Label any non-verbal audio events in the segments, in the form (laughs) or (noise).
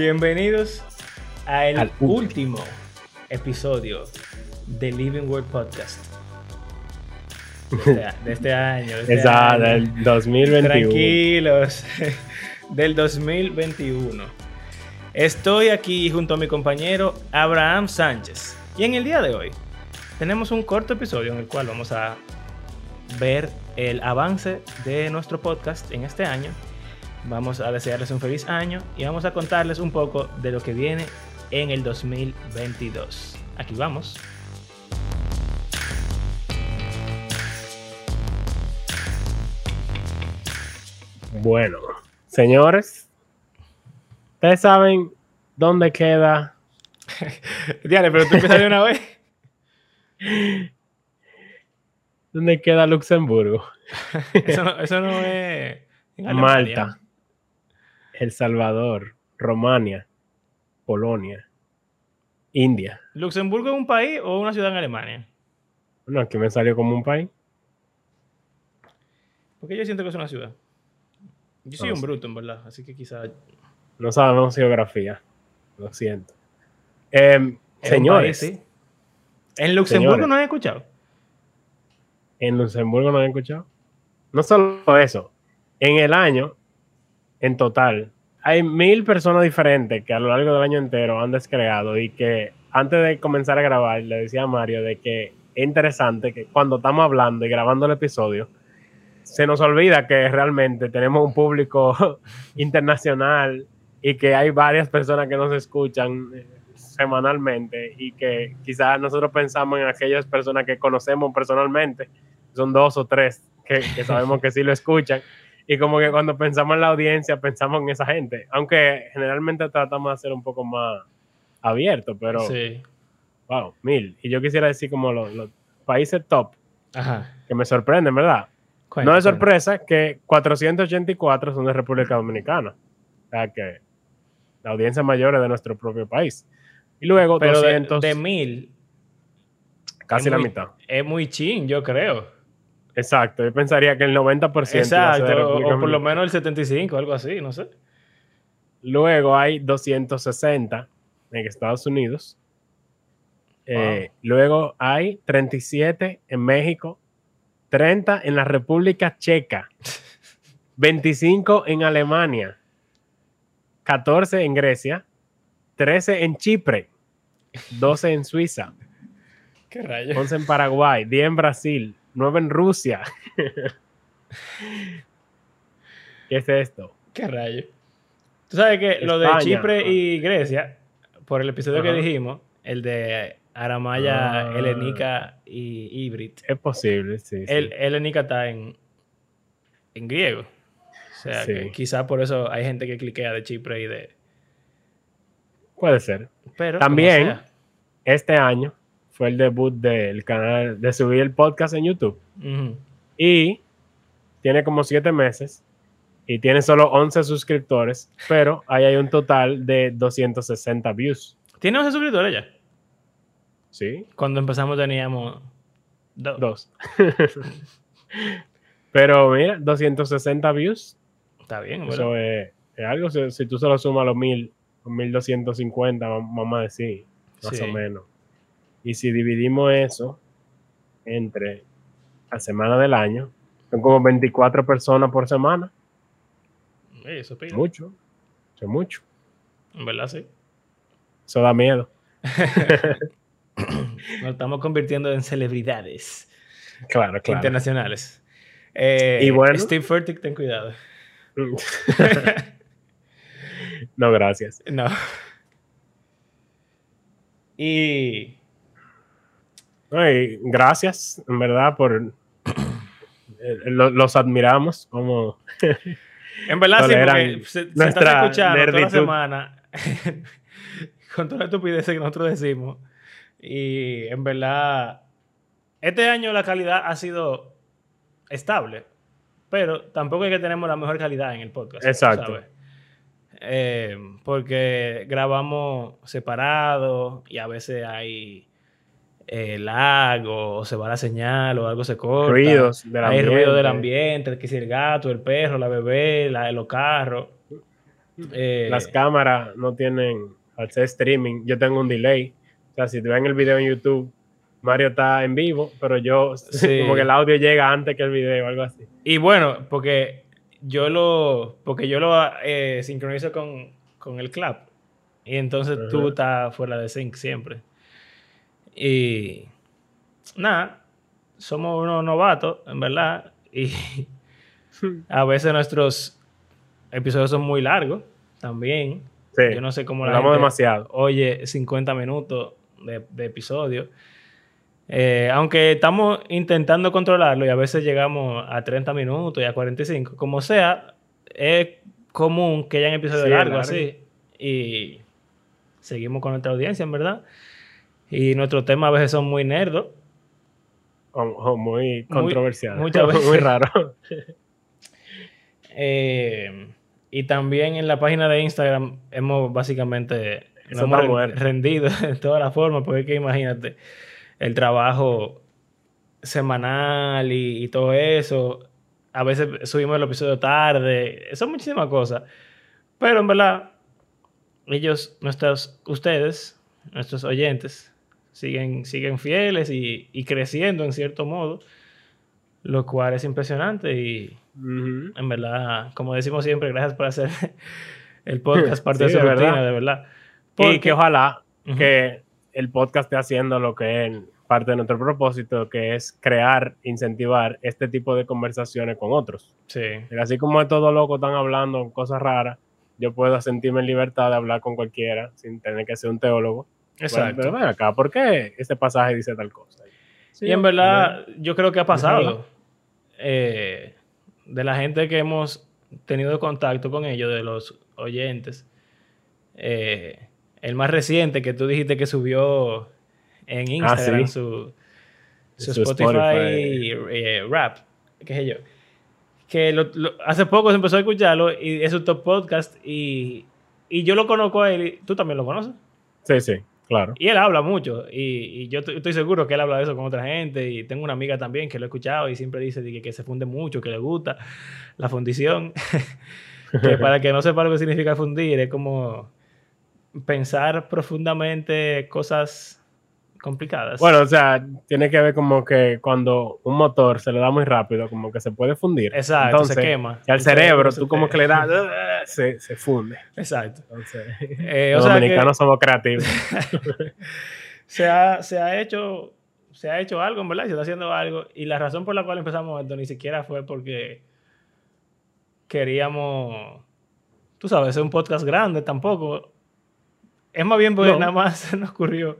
Bienvenidos al, Al último episodio de Living World Podcast. De este, a- de este año. de este (laughs) año. del 2021. Tranquilos. (laughs) Del 2021. Estoy aquí junto a mi compañero Abraham Sánchez. Y en el día de hoy tenemos un corto episodio en el cual vamos a ver el avance de nuestro podcast en este año. Vamos a desearles un feliz año y vamos a contarles un poco de lo que viene en el 2022. Aquí vamos. Bueno, señores, ustedes saben dónde queda. (laughs) Diane, pero tú empiezas de una vez. ¿Dónde queda Luxemburgo? (laughs) Eso no, eso no es. Malta, El Salvador, Romania, Polonia, India. ¿Luxemburgo es un país o una ciudad en Alemania? Bueno, aquí me salió como un país. Porque yo siento que es una ciudad. Yo soy No un bruto, en verdad. Así que quizá. No sabemos geografía. Lo siento. Em, señores, país, sí. En Luxemburgo Señores. no han escuchado. en Luxemburgo no han escuchado. No solo eso, en el año, en total, hay mil personas diferentes que a lo largo del año entero han descreado y que antes de comenzar a grabar le decía a Mario de que es interesante que cuando estamos hablando y grabando el episodio, se nos olvida que realmente tenemos un público (laughs) internacional y que hay varias personas que nos escuchan eh, semanalmente y que quizás nosotros pensamos en aquellas personas que conocemos personalmente, son dos o tres que, que sabemos que sí lo escuchan, y como que cuando pensamos en la audiencia pensamos en esa gente, aunque generalmente tratamos de ser un poco más abierto, pero Sí. wow, mil. Y yo quisiera decir como los, los países top, Ajá. que me sorprenden, ¿verdad? Cuenta, no es sorpresa que 484 son de República Dominicana. O sea que la audiencia mayor es de nuestro propio país. Y luego Pero de- 200, de, mil. casi la muy- mitad. Es muy chin, yo creo. Exacto, yo pensaría que el 90% iba a ser de Exacto. O, por lo menos el 75, algo así, no sé. Luego hay 260 en Estados Unidos. Eh, Luego hay 37 en México, 30 en la República Checa, (laughs) 25 en Alemania, 14 en Grecia, 13 en Chipre, 12 en Suiza, (laughs) Qué rayos. 11 en Paraguay, 10 en Brasil, 9 en Rusia. (laughs) ¿Qué es esto? Qué rayos. Tú sabes que lo de Chipre y Grecia, por el episodio que dijimos, el de Aramaya, Ah. Helenica y Ibrit, Es posible, sí. sí. el Helenica está en, en griego. O sea, Sí. que quizá por eso hay gente que cliquea de Chipre y de... Puede ser. Pero, También- este año fue el debut del canal de subir el podcast en YouTube y tiene como siete meses y tiene solo 11 suscriptores, pero ahí hay un total de 260 views. ¿Tiene 11 suscriptores ya? ¿Sí? Cuando empezamos teníamos dos. Dos. (laughs) pero mira, 260 views, Está bien, ¿verdad? eso es, es algo, si, si tú solo sumas los 1000, los 1250, vam- vamos a decir, más Sí. o menos. Y si dividimos eso entre la semana del año, son como 24 personas por semana. Eso pide. Mucho. Eso es mucho. En verdad, sí. Eso da miedo. (laughs) Nos estamos convirtiendo en celebridades Claro, claro. internacionales. Eh, Y bueno. Steve Furtick, ten cuidado. (laughs) no, gracias. (laughs) no. Y Ay, gracias, en verdad, por... eh, lo- los admiramos como... (laughs) en verdad, sí, porque se, se están escuchando toda la nerditud. semana (laughs) con toda la estupidez que nosotros decimos. Y en verdad, este año la calidad ha sido estable, pero tampoco es que tenemos la mejor calidad en el podcast. Exacto. ¿sabes? Eh, porque grabamos separados y a veces hay eh, lag o se va la señal o algo se corta. Ruidos del hay ruido del ambiente. que si el gato, el perro, la bebé, la los carros. Eh, Las cámaras no tienen, al ser streaming, yo tengo un delay. O sea, si te ven el video en YouTube, Mario está en vivo, pero yo, (laughs) Sí. como que el audio llega antes que el video, algo así. Y bueno, porque yo lo, porque yo lo eh, sincronizo con, con el clap. Y entonces tú estás fuera de sync siempre. Y nada, somos unos novatos, en verdad. Y (laughs) a veces nuestros episodios son muy largos también. Sí, Yo no sé cómo la hablamos gente demasiado. oye 50 minutos de, de episodio. Eh, aunque estamos intentando controlarlo y a veces llegamos a 30 minutos y a 45, como sea, es común que hayan episodios Sí, largos largo. así. Y seguimos con nuestra audiencia, en verdad. Y nuestros temas a veces son muy nerdos. O, o muy controversial. muchas (laughs) veces. muy raro. (laughs) Eh, y también en la página de Instagram hemos básicamente nos hemos rendido (laughs) en todas las formas, porque es que imagínate, el trabajo semanal y, y todo eso. A veces subimos el episodio tarde, son muchísimas cosas. Pero en verdad, ellos, nuestros, ustedes, nuestros oyentes, siguen, siguen fieles y, y creciendo en cierto modo, lo cual es impresionante y en verdad, como decimos siempre, gracias por hacer (laughs) el podcast parte de su de rutina, verdad. de verdad. Y que ojalá que el podcast esté haciendo lo que es parte de nuestro propósito, que es crear, incentivar este tipo de conversaciones con otros. Sí, Así como todos locos están hablando cosas raras, yo puedo sentirme en libertad de hablar con cualquiera sin tener que ser un teólogo. Exacto. Bueno, pero acá, ¿por qué este pasaje dice tal cosa? Sí, y en verdad, yo creo que ha pasado eh, de la gente que hemos tenido contacto con ellos, de los oyentes. eh, el más reciente que tú dijiste que subió en Instagram Ah, sí. su, su, Su Spotify, eh, rap, qué sé yo. Que lo- lo- hace poco se empezó a escucharlo y es su top podcast y, y yo lo conozco a él y tú también lo conoces. Sí, sí, claro. Y él habla mucho y, yo estoy seguro que él habla de eso con otra gente y tengo una amiga también que lo he escuchado y siempre dice que, que se funde mucho, que le gusta la fundición. (laughs) que para que no sepa lo que significa fundir es como pensar profundamente cosas complicadas. Bueno, o sea, tiene que ver como que cuando un motor se le da muy rápido, como que se puede fundir. Exacto, Entonces, se quema. Y al cerebro, tú como que le das, (laughs) se, se funde. Exacto. Entonces, Eh, o los que- dominicanos somos creativos. (laughs) se ha, se ha hecho se ha hecho algo, en verdad, se está haciendo algo. Y la razón por la cual empezamos esto ni siquiera fue porque queríamos, tú sabes, hacer un podcast grande tampoco. Es más bien porque No. nada más (laughs) se nos ocurrió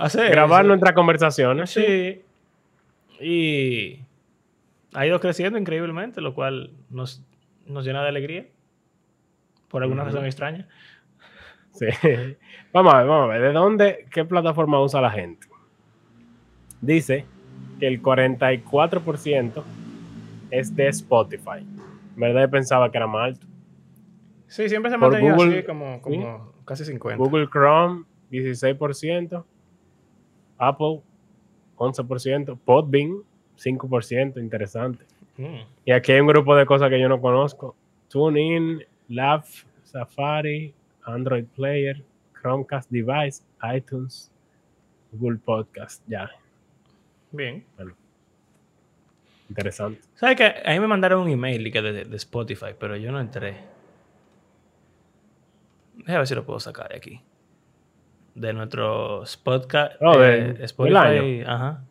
hacer Grabar eso. nuestras conversaciones. Sí. Y ha ido creciendo increíblemente, lo cual nos, nos llena de alegría. Por alguna razón extraña. Sí. Vamos a ver, vamos a ver. ¿De dónde, qué plataforma usa la gente? Dice que el 44% es de Spotify. En verdad yo pensaba que era más alto. Sí, siempre se Google, así como, como casi 50. Google Chrome, 16%. Apple, 11%. Podbean, 5%. Interesante. Mm. Y aquí hay un grupo de cosas que yo no conozco. TuneIn, Lav, Safari, Android Player, Chromecast Device, iTunes, Google Podcast. Ya, Bien. interesante. ¿Sabes que A mí me mandaron un email de, de Spotify, pero yo no entré. Déjame ver si lo puedo sacar de aquí. De nuestro podcast. Oh, de- eh, Spotify. Ajá.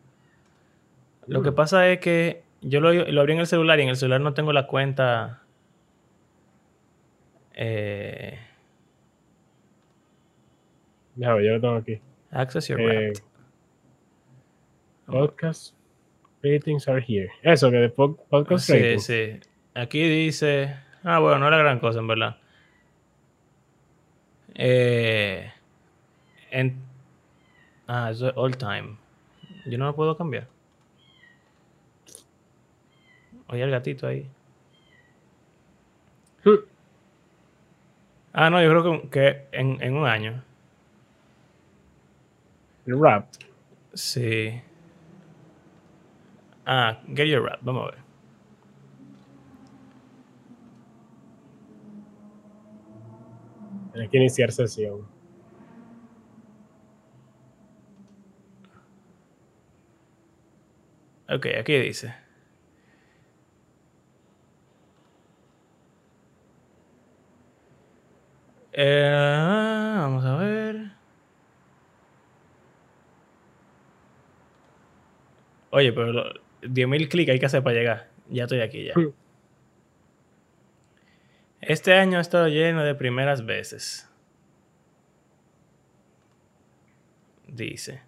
Lo Mm. que pasa es que yo lo, lo abrí en el celular y en el celular no tengo la cuenta. Eh, Déjame ver, yo lo tengo aquí. Access Your Eh, podcast ratings are here. Eso, que de pod- podcast Sí, ratings. sí. Aquí dice. Ah, bueno, no era gran cosa, en verdad. Eh, en, ah, eso es all time. Yo no lo puedo cambiar. Oye, el gatito ahí. Ah, no, yo creo que, que en, en un año. El rap. Sí. Ah, Get Your Rap. Vamos a ver. Hay que iniciar sesión. Ok, aquí dice. Eh, vamos a ver. Oye, pero lo- 10.000 clics hay que hacer para llegar. Ya estoy aquí ya. Este año ha estado lleno de primeras veces. Dice.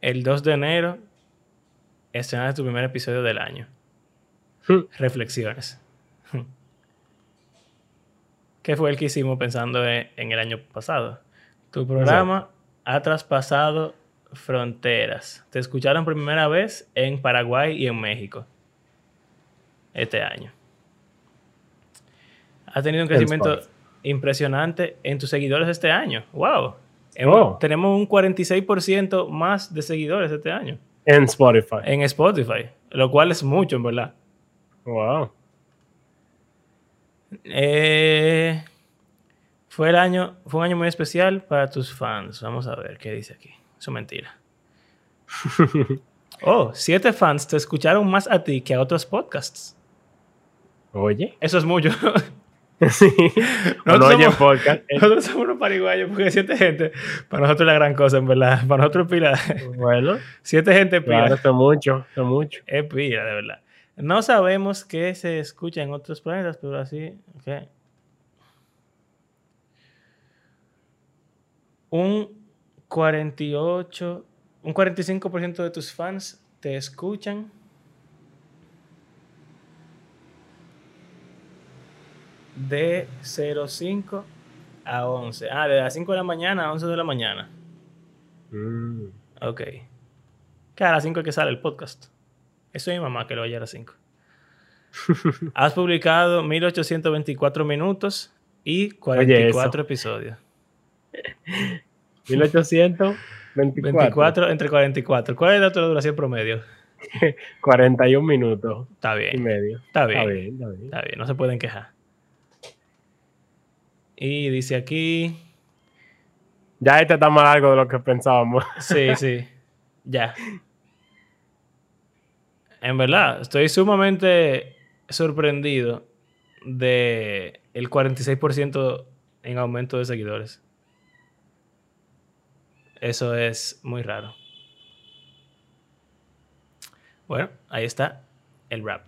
El 2 de enero estrenaste tu primer episodio del año. Reflexiones. ¿Qué fue el que hicimos pensando en, en el año pasado? Tu programa ha traspasado fronteras. Te escucharon por primera vez en Paraguay y en México este año. Has tenido un En crecimiento impresionante en tus seguidores este año. ¡Wow! Oh. Tenemos un 46% más de seguidores este año En Spotify. en Spotify, lo cual es mucho, en verdad. Wow. Eh, fue el año, fue un año muy especial para tus fans. Vamos a ver qué dice aquí. Eso es mentira. (laughs) Oh, siete fans te escucharon más a ti que a otros podcasts. Oye. Eso es mucho. (laughs) (laughs) Sí. Nosotros no podcast. Eh, nosotros somos unos pariguayos porque siete gente, para nosotros es la gran cosa, en verdad. (laughs) Para nosotros es pila. Bueno, Siete gente pila. claro, esto es mucho, esto es mucho. Es pila, de verdad. No sabemos qué se escucha en otros planetas, pero así. ok. Un 48, un 45% de tus fans te escuchan. De 05 a 11. Ah, de las 5 de la mañana a 11 de la mañana. Mm. Ok. Que a las 5 es que sale el podcast. Eso es mi mamá que lo oye a las 5. (laughs) Has publicado 1824 minutos y 44 episodios. (laughs) 1824. 24 entre 44. ¿Cuál es la duración promedio? (laughs) 41 minutos Está y bien. medio. Está bien. Está bien, está bien. Está bien, no se pueden quejar. Y dice aquí. Ya este está más largo de lo que pensábamos. (laughs) Sí, sí. Ya. En verdad, estoy sumamente sorprendido de el 46% en aumento de seguidores. Eso es muy raro. Bueno, ahí está el rap.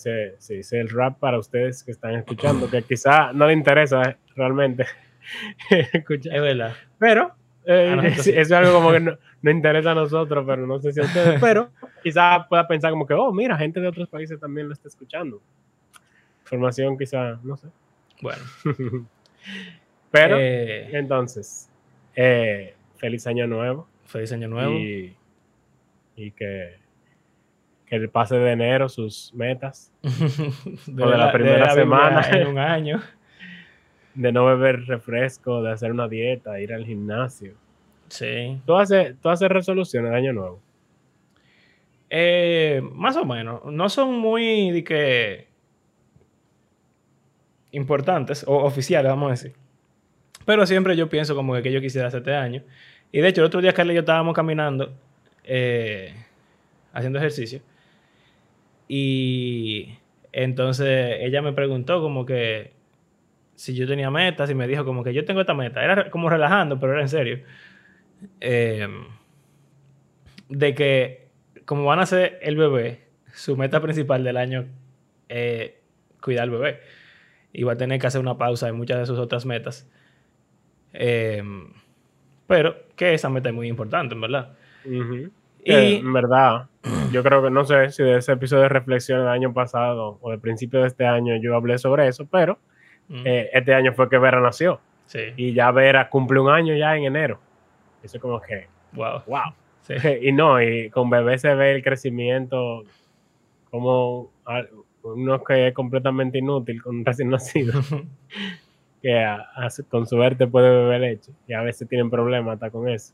Se, se dice el rap para ustedes que están escuchando, que quizá no le interesa realmente (laughs) escuchar. Es verdad. Pero eh, A nosotros sí, sí. eso es algo como que no, no interesa a nosotros, pero no sé si a ustedes. (laughs) Pero quizá pueda pensar como que, oh, mira, gente de otros países también lo está escuchando. Información quizá, no sé. Bueno. (laughs) Pero, eh, entonces, eh, feliz año nuevo. feliz año nuevo. Y, y que, que el pase de enero, sus metas, (laughs) de, o de la primera semana. En un año. (laughs) de no beber refresco, de hacer una dieta, ir al gimnasio. Sí. ¿Tú haces, tú haces resoluciones de año nuevo? Eh, más o menos. No son muy de que importantes o oficiales, vamos a decir. Pero siempre yo pienso como que, que yo quisiera hacer este año. Y de hecho, el otro día Carla y yo estábamos caminando, eh, haciendo ejercicio. Y entonces ella me preguntó como que si yo tenía metas y me dijo como que yo tengo esta meta. Era como relajando, pero era en serio. Eh, de que como van a ser el bebé, su meta principal del año es cuidar al bebé. Y va a tener que hacer una pausa en muchas de sus otras metas. Eh, pero que esa meta es muy importante, en verdad. Ujú. Y en verdad, yo creo que no sé si de ese episodio de reflexión del año pasado o del principio de este año yo hablé sobre eso, pero Mm, eh, este año fue que Vera nació sí, y ya Vera cumple un año ya en enero. Eso es como que, wow. wow. Sí. (laughs) Y no, y con bebé se ve el crecimiento como uno que es completamente inútil con un recién nacido, (laughs) que a- a su- con suerte puede beber leche y a veces tienen problemas hasta con eso.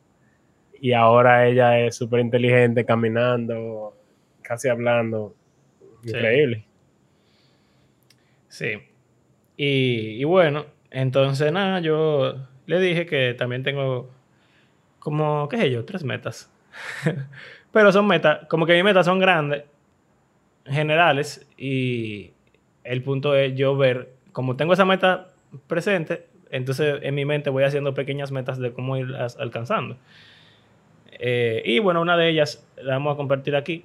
Y ahora ella es súper inteligente, caminando, casi hablando. Sí. Increíble. Sí. Y, y bueno, entonces nada, yo le dije que también tengo como, qué sé yo, tres metas. (laughs) Pero son metas, como que mis metas son grandes, generales, y el punto es yo ver, como tengo esa meta presente, entonces en mi mente voy haciendo pequeñas metas de cómo irlas alcanzando. Eh, y bueno, una de ellas la vamos a compartir aquí.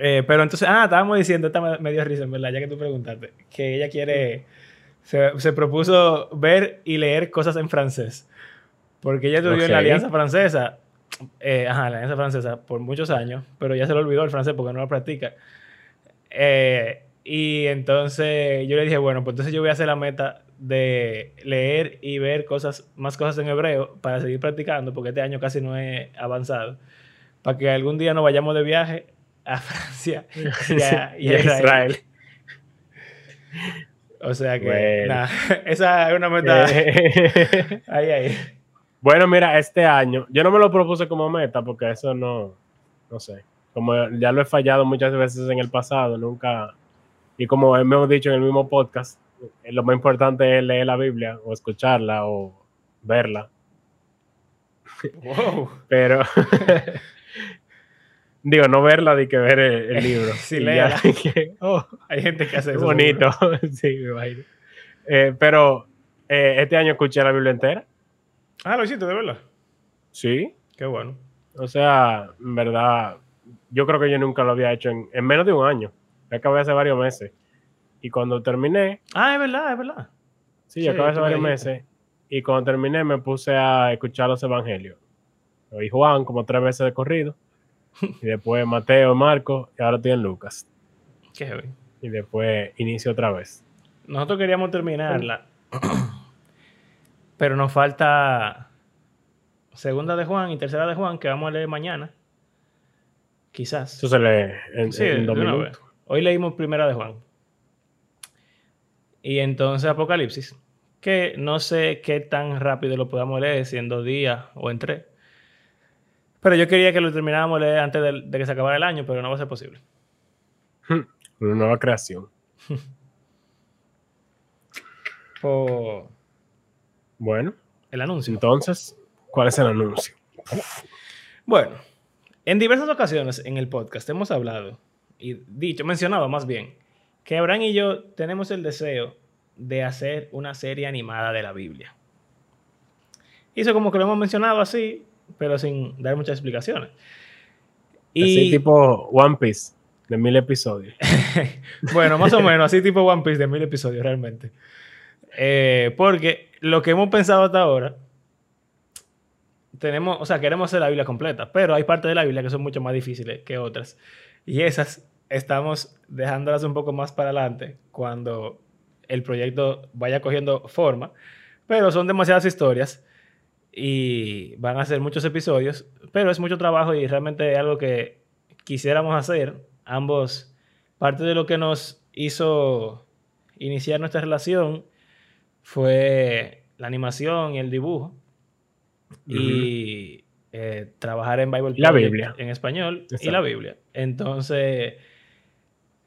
Eh, pero entonces, ah, estábamos diciendo, esta me, dio risa, en verdad, ya que tú preguntaste, que ella quiere, se, se propuso ver y leer cosas en francés. Porque ella estudió en la. Alianza Francesa, eh, ajá, la Alianza Francesa por muchos años, pero ya se le olvidó el francés porque no lo practica. Eh, y entonces yo le dije, bueno, pues entonces yo voy a hacer la meta de leer y ver cosas, más cosas en hebreo para seguir practicando, porque este año casi no he avanzado, para que algún día nos vayamos de viaje a (laughs) Francia y a, y a Israel. O sea que, Bueno. nada, (laughs) esa es una meta. (laughs) Ahí, ahí. bueno, mira, este año, yo no me lo propuse como meta porque eso no, no sé, como ya lo he fallado muchas veces en el pasado, nunca, y como hemos dicho en el mismo podcast, lo más importante es leer la Biblia o escucharla o verla, Wow. pero (laughs) digo, no verla de que ver el, el libro. (laughs) Sí, (laughs) que, oh, Hay gente que hace eso. bonito, sí, me imagino. Eh, pero eh, este año escuché la Biblia entera, Ah, lo hiciste, de verdad. sí, Qué bueno. O sea, en verdad, yo creo que yo nunca lo había hecho en, en menos de un año. Acabé hace varios meses. Y cuando terminé, Ah, es verdad, es verdad. sí, Sí, yo acabé hace varios meses. Y cuando terminé me puse a escuchar los evangelios. Oí Juan como tres veces de corrido. Y después (laughs) Mateo, Marco, y ahora estoy en Lucas. Qué heavy. Y después inicio otra vez. Nosotros queríamos terminarla. (clears throat) pero nos falta segunda de Juan y tercera de Juan, que vamos a leer mañana. Quizás. Eso se lee en, Sí, en dos minutos. Hoy leímos primera de Juan. Y entonces Apocalipsis, que no sé qué tan rápido lo podamos leer, si en dos días o en tres. Pero yo quería que lo termináramos leer antes de, de que se acabara el año, pero no va a ser posible. (laughs) Una nueva creación. (laughs) Por Bueno, el anuncio. entonces, ¿cuál es el anuncio? Bueno, en diversas ocasiones en el podcast hemos hablado y dicho, mencionado más bien, que Abraham y yo tenemos el deseo de hacer una serie animada de la Biblia. Y eso como que lo hemos mencionado así, pero sin dar muchas explicaciones. Y Así tipo One Piece, de mil episodios. (laughs) bueno, más o menos, así tipo One Piece de mil episodios realmente. Eh, porque lo que hemos pensado hasta ahora, tenemos, o sea, queremos hacer la Biblia completa, pero hay partes de la Biblia que son mucho más difíciles que otras. Y esas estamos dejándolas un poco más para adelante cuando el proyecto vaya cogiendo forma. Pero son demasiadas historias y van a ser muchos episodios, pero es mucho trabajo y realmente es algo que quisiéramos hacer. Ambos, parte de lo que nos hizo iniciar nuestra relación fue la animación y el dibujo y eh, trabajar en Bible Y la Project Biblia. en español y Exacto. la Biblia. Entonces,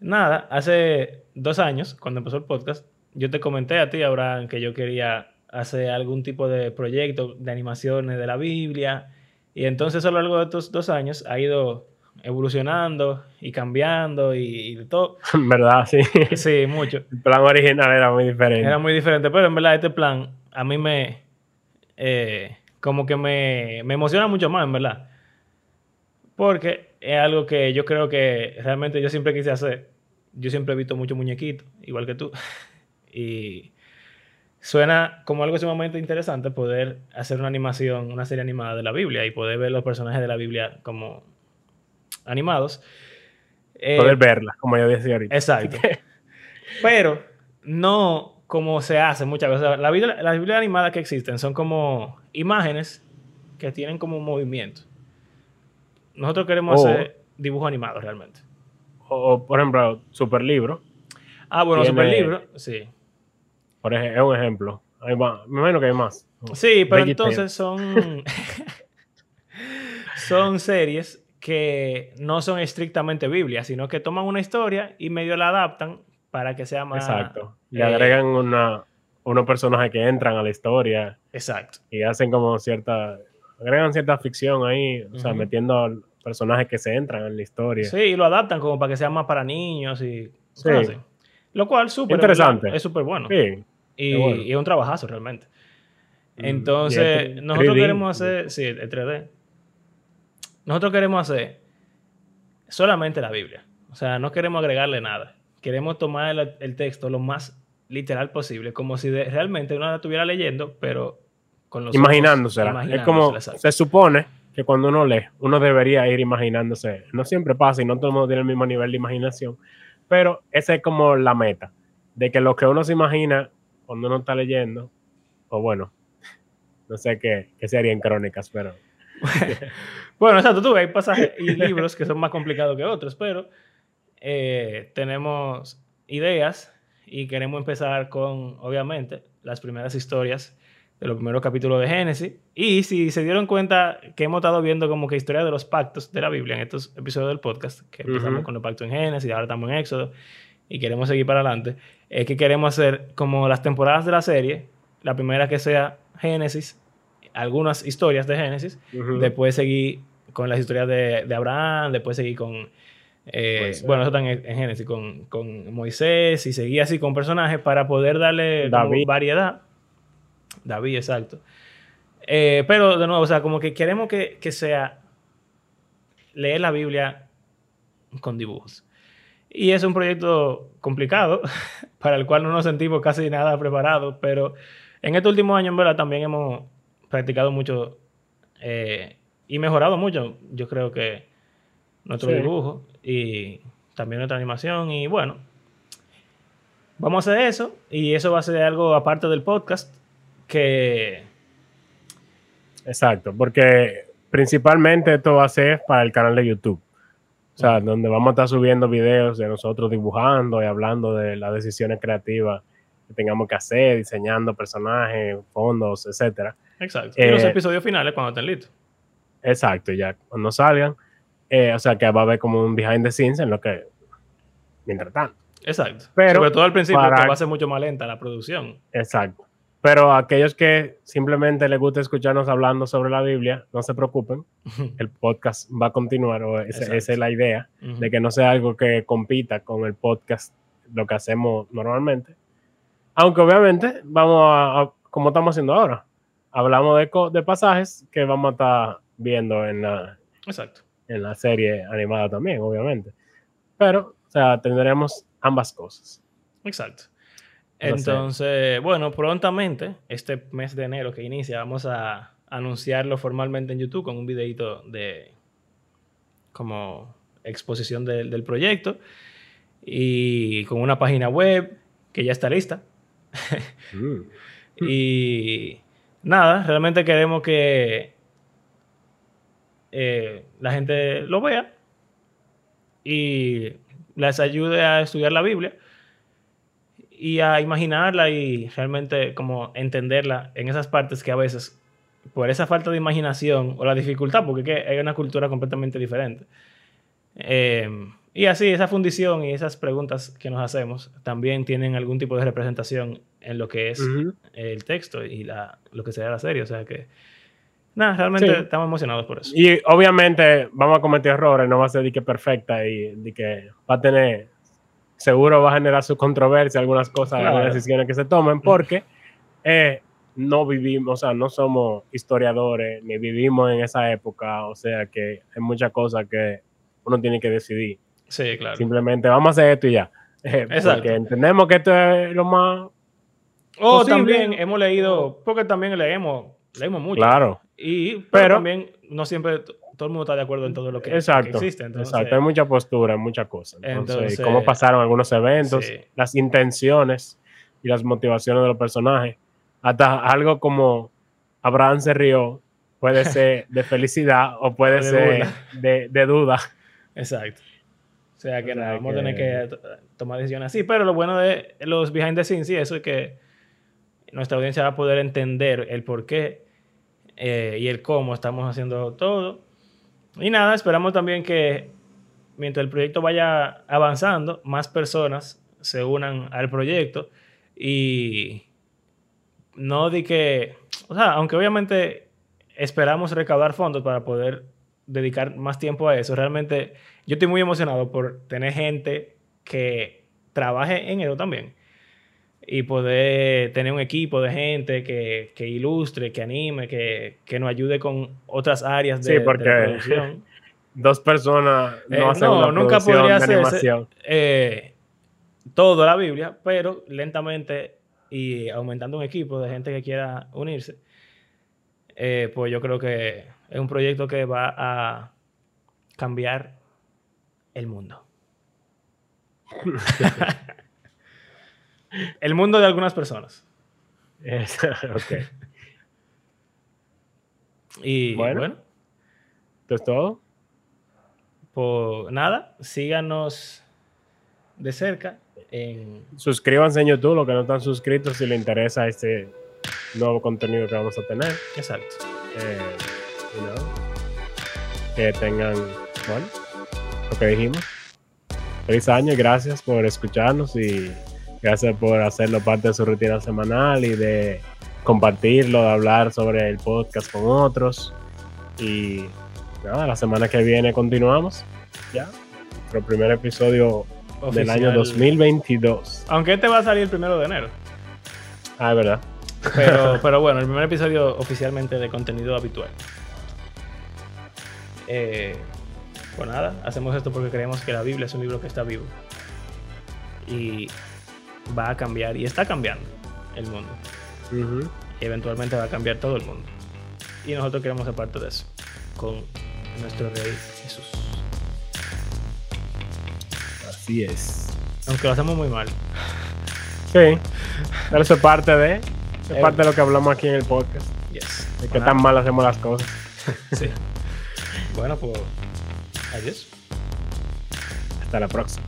nada, hace dos años, cuando empezó el podcast, yo te comenté a ti, Abraham, que yo quería hacer algún tipo de proyecto de animaciones de la Biblia. Y entonces a lo largo de estos dos años ha ido evolucionando y cambiando y, y de todo. (laughs) En verdad, sí. Sí, mucho. El plan original era muy diferente. Era muy diferente, pero en verdad este plan a mí me... eh, como que me, me emociona mucho más, en verdad. Porque es algo que yo creo que realmente yo siempre quise hacer. Yo siempre he visto muchos muñequitos, igual que tú. (laughs) Y suena como algo sumamente interesante poder hacer una animación, una serie animada de la Biblia y poder ver los personajes de la Biblia como animados. Eh, Poder verla, como yo decía ahorita. Exacto. (laughs) Pero no como se hace muchas veces. O sea, La Biblia, las Biblias animadas que existen son como imágenes que tienen como un movimiento. Nosotros queremos hacer dibujos animados realmente. O, o, por ejemplo, Super Libro, Ah, bueno, Tiene- super libro, sí. por ej- es un ejemplo. Hay más, me imagino que hay más. Sí, pero Veggie entonces son. (laughs) son series que no son estrictamente Biblia, sino que toman una historia y medio la adaptan para que sea más... Exacto. Le eh, agregan una, unos personajes que entran a la historia Exacto. y hacen como cierta, agregan cierta ficción ahí, o sea, Ujú. metiendo personajes que se entran en la historia. Sí, y lo adaptan como para que sea más para niños y Sí. así. Lo cual súper Interesante. es súper bueno. Sí, Y, qué bueno. y es un trabajazo realmente. Entonces, el nosotros 3D. queremos hacer, sí, el 3D. Nosotros queremos hacer solamente la Biblia. O sea, no queremos agregarle nada. Queremos tomar el, el texto lo más literal posible, como si de- realmente uno la estuviera leyendo, pero con los ojos- imaginándosela. Es como, se supone que cuando uno lee, uno debería ir imaginándose. No siempre pasa y no todo el mundo tiene el mismo nivel de imaginación, pero esa es como la meta, de que lo que uno se imagina cuando uno está leyendo, o bueno, no sé qué, qué serían crónicas, pero (laughs) Bueno, exacto, tú hay pasajes y (laughs) libros que son más complicados que otros, pero eh, tenemos ideas y queremos empezar con, obviamente, las primeras historias de los primeros capítulos de Génesis. Y si se dieron cuenta que hemos estado viendo como que historia de los pactos de la Biblia en estos episodios del podcast, que empezamos Ujú. con el pacto en Génesis y ahora estamos en Éxodo y queremos seguir para adelante, es que queremos hacer como las temporadas de la serie, la primera que sea Génesis, algunas historias de Génesis, ujú, Después seguí con las historias de, de Abraham, después seguí con... eh, bueno, eso está en, en Génesis, con, con Moisés, y seguí así con personajes para poder darle variedad. David, exacto. Eh, pero de nuevo, o sea, como que queremos que, que sea leer la Biblia con dibujos. Y es un proyecto complicado, (laughs) para el cual no nos sentimos casi nada preparados, pero en este último año, en verdad, también hemos practicado mucho eh, y mejorado mucho, yo creo que nuestro Sí. dibujo y también nuestra animación. Y bueno, vamos a hacer eso, y eso va a ser algo aparte del podcast, que Exacto, porque principalmente esto va a ser para el canal de YouTube. O sea, donde vamos a estar subiendo videos de nosotros dibujando y hablando de las decisiones creativas que tengamos que hacer, diseñando personajes, fondos, etcétera. Exacto. y los Eh, episodios finales cuando estén listos. Exacto, ya cuando salgan. eh, o sea, que va a haber como un behind the scenes en lo que, mientras tanto. Exacto. pero Sobre todo al principio, para- que va a ser mucho más lenta la producción. Exacto. Pero aquellos que simplemente les gusta escucharnos hablando sobre la Biblia, no se preocupen, (laughs) el podcast va a continuar, o esa, es la idea, de que no sea algo que compita con el podcast, lo que hacemos normalmente. Aunque obviamente vamos a, a- como estamos haciendo ahora, hablamos de, de pasajes que vamos a estar viendo en la, Exacto. en la serie animada también, obviamente. Pero, o sea, tendremos ambas cosas. Exacto. Sé. Entonces, bueno, prontamente, este mes de enero que inicia, vamos a anunciarlo formalmente en YouTube con un videito de como exposición del- del proyecto y con una página web que ya está lista. Mm. (laughs) Y nada, realmente queremos que eh, la gente lo vea y les ayude a estudiar la Biblia y a imaginarla y realmente como entenderla en esas partes que a veces por esa falta de imaginación o la dificultad, porque es que hay una cultura completamente diferente. Eh, y así, esa fundición y esas preguntas que nos hacemos también tienen algún tipo de representación en lo que es Ujú. el texto y la, lo que será la serie. O sea que, nada, realmente Sí. estamos emocionados por eso. Y obviamente vamos a cometer errores, no va a ser de que perfecta y de que va a tener, seguro va a generar su controversia, algunas cosas, Claro. algunas decisiones que se tomen, porque eh, no vivimos, o sea, no somos historiadores, ni vivimos en esa época, o sea que hay muchas cosas que uno tiene que decidir. Sí, claro. Simplemente vamos a hacer esto y ya. (laughs) Eh, Exacto. Porque entendemos que esto es lo más... O posible. también hemos leído, porque también leemos, leímos mucho. Claro. Y, pero, Pero- también no siempre todo el mundo está de acuerdo en todo lo que, que Exacto, existe. Entonces, exacto. Hay mucha postura, muchas cosas. Entonces, Entonces- cómo pasaron algunos eventos, Sí. las intenciones y las motivaciones de los personajes. Hasta algo como Abraham se rió, puede ser de felicidad o puede (laughs) De ser burla. de, de duda. Exacto. O sea que O sea nada, vamos que- a tener que to- tomar decisiones así. Pero lo bueno de los behind the scenes y eso es que nuestra audiencia va a poder entender el por qué eh, y el cómo estamos haciendo todo. Y nada, esperamos también que mientras el proyecto vaya avanzando, más personas se unan al proyecto. Y no di que, o sea, aunque obviamente esperamos recaudar fondos para poder dedicar más tiempo a eso, realmente yo estoy muy emocionado por tener gente que trabaje en eso también y poder tener un equipo de gente que, que ilustre, que anime, que, que, nos ayude con otras áreas de, sí, porque de producción. (laughs) Dos personas no Eh, hacen no, una nunca podría hacerse eh, todo la Biblia, pero lentamente y aumentando un equipo de gente que quiera unirse, eh, pues yo creo que es un proyecto que va a cambiar el mundo. (laughs) (laughs) el mundo de algunas personas. Es- (laughs) ok. Y Bueno. bueno, ¿Esto es todo? pues nada, síganos de cerca en Suscríbanse en YouTube, los que no están suscritos, si les interesa este nuevo contenido que vamos a tener. exacto. Eh, y nada. Que tengan, bueno, lo que dijimos. Feliz año gracias por escucharnos y gracias por hacerlo parte de su rutina semanal y de compartirlo, de hablar sobre el podcast con otros. Y nada, la semana que viene continuamos. Ya, nuestro primer episodio del año Oficial. 2022. Aunque este va a salir el primero de enero. Ah, es verdad. Pero, (laughs) pero bueno, el primer episodio oficialmente de contenido habitual. Eh, pues nada, hacemos esto porque creemos que la Biblia es un libro que está vivo. Y va a cambiar, y está cambiando el mundo. Y eventualmente va a cambiar todo el mundo. Y nosotros queremos ser parte de eso. Con nuestro Rey Jesús. Así es. Aunque lo hacemos muy mal. Sí, pero eso es parte de, es Eh, parte de lo que hablamos aquí en el podcast. Yes. De qué tan mal hacemos las cosas. (laughs) Sí. Bueno, pues. Adiós. Hasta la próxima.